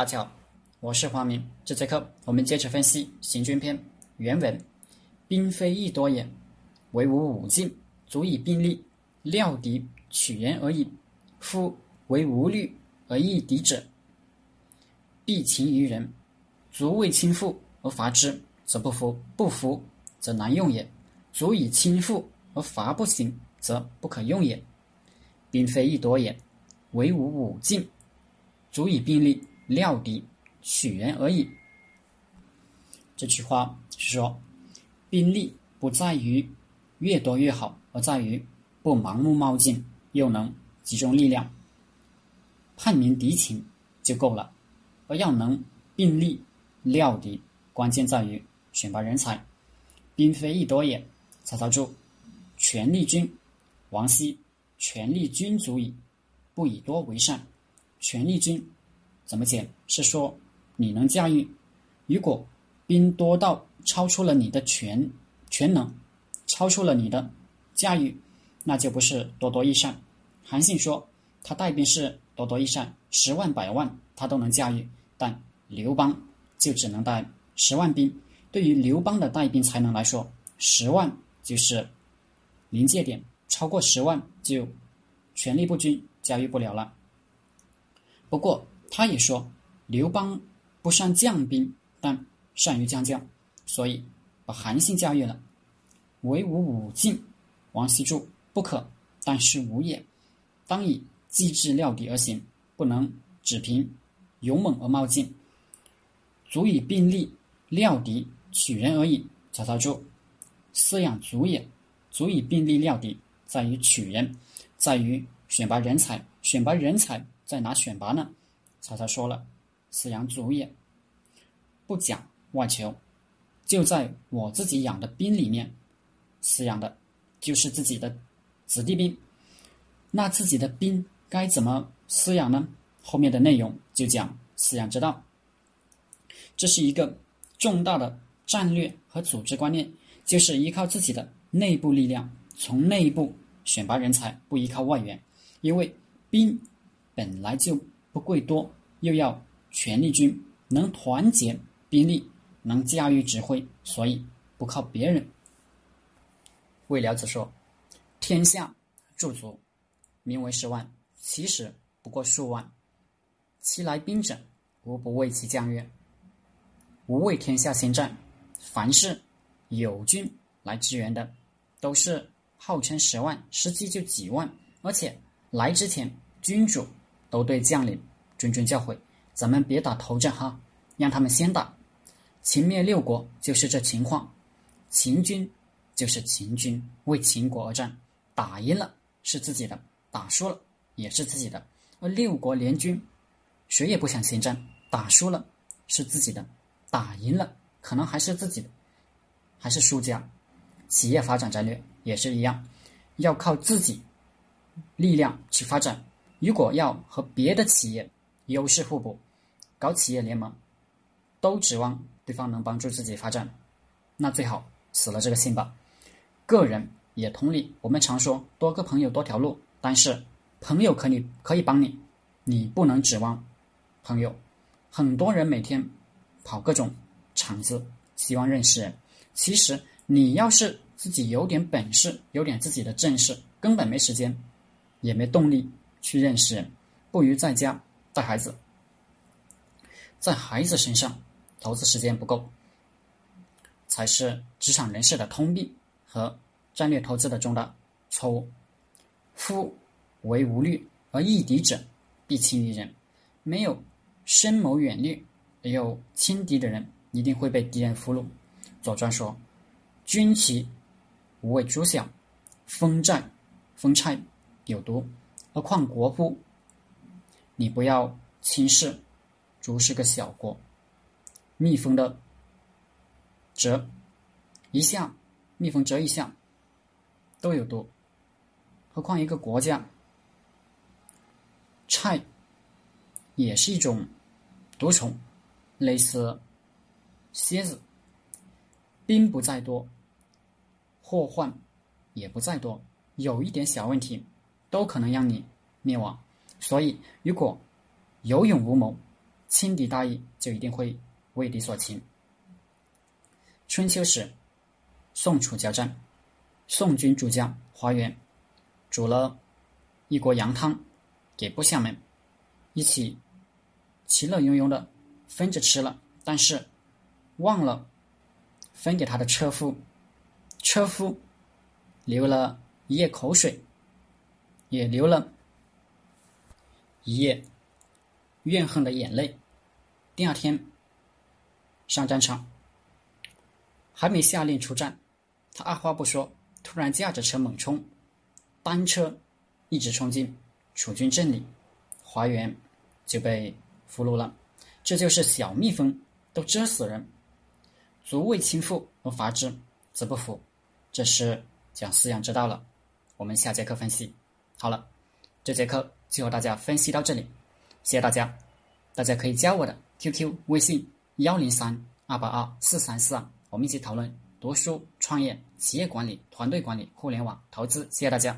大家好，我是黄明。这节课我们接着分析《行军篇》原文：“兵非易多也，唯吾武进，足以并力，料敌取人而已。夫为无虑而易敌者，必擒于人。足为轻负而伐之，则不服；不服，则难用也。足以轻负而伐不行，则不可用也。兵非易多也，唯吾武进，足以并力。”料敌取人而已。这句话是说，兵力不在于越多越好，而在于不盲目冒进，又能集中力量，判明敌情就够了。而要能兵力料敌，关键在于选拔人才。兵非易多也。曹操注：权力军，王羲，权力军足矣，不以多为善。权力军。怎么解？是说你能驾驭。如果兵多到超出了你的全全能，超出了你的驾驭，那就不是多多益善。韩信说他带兵是多多益善，十万百万他都能驾驭，但刘邦就只能带十万兵。对于刘邦的带兵才能来说，十万就是临界点，超过十万就权力不均，驾驭不了了。不过。他也说，刘邦不善将兵，但善于将将，所以把韩信驾驭了。唯吾武进，王羲之：不可，但是吾也。当以机智料敌而行，不能只凭勇猛而冒进。足以并力料敌取人而已。曹操注：饲养足也，足以并力料敌，在于取人，在于选拔人才。选拔人才在哪选拔呢？曹操说了：“饲养足也，不讲外求，就在我自己养的兵里面饲养的，就是自己的子弟兵。那自己的兵该怎么饲养呢？后面的内容就讲饲养之道。这是一个重大的战略和组织观念，就是依靠自己的内部力量，从内部选拔人才，不依靠外援。因为兵本来就。”不贵多，又要权力军，能团结兵力，能驾驭指挥，所以不靠别人。魏辽子说：“天下驻足，名为十万，其实不过数万。其来兵者，无不为其将曰：吾为天下先战。凡是有军来支援的，都是号称十万，实际就几万。而且来之前，君主。”都对将领谆谆教诲，咱们别打头阵哈，让他们先打。秦灭六国就是这情况，秦军就是秦军为秦国而战，打赢了是自己的，打输了也是自己的。而六国联军，谁也不想先战，打输了是自己的，打赢了可能还是自己的，还是输家。企业发展战略也是一样，要靠自己力量去发展。如果要和别的企业优势互补，搞企业联盟，都指望对方能帮助自己发展，那最好死了这个心吧。个人也同理，我们常说多个朋友多条路，但是朋友可以可以帮你，你不能指望朋友。很多人每天跑各种场子，希望认识人。其实你要是自己有点本事，有点自己的正事，根本没时间，也没动力。去认识人，不如在家带孩子，在孩子身上投资时间不够，才是职场人士的通病和战略投资的重大错误。夫为无虑而易敌者，必轻于人。没有深谋远虑而又轻敌的人，一定会被敌人俘虏。左传说：“军旗无畏诸小，风寨风菜有毒。”何况国乎？你不要轻视，竹是个小国，蜜蜂的蛰一下，蜜蜂蛰一下都有毒，何况一个国家？菜也是一种毒虫，类似蝎子。兵不在多，祸患也不在多，有一点小问题。都可能让你灭亡，所以如果有勇无谋，轻敌大意，就一定会为敌所擒。春秋时，宋楚交战，宋军主将华元煮了一锅羊汤给部下们，一起其乐融融的分着吃了，但是忘了分给他的车夫，车夫流了一夜口水，也流了。一夜怨恨的眼泪。第二天上战场，还没下令出战，他二话不说，突然驾着车猛冲，单车一直冲进楚军阵里，华元就被俘虏了。这就是小蜜蜂都蛰死人，足为亲父而伐之，则不服。这是讲饲养之道了。我们下节课分析。好了，这节课。就和大家分析到这里，谢谢大家。大家可以加我的 QQ 微信幺零三二八二四三四二，我们一起讨论读书、创业、企业管理、团队管理、互联网投资。谢谢大家。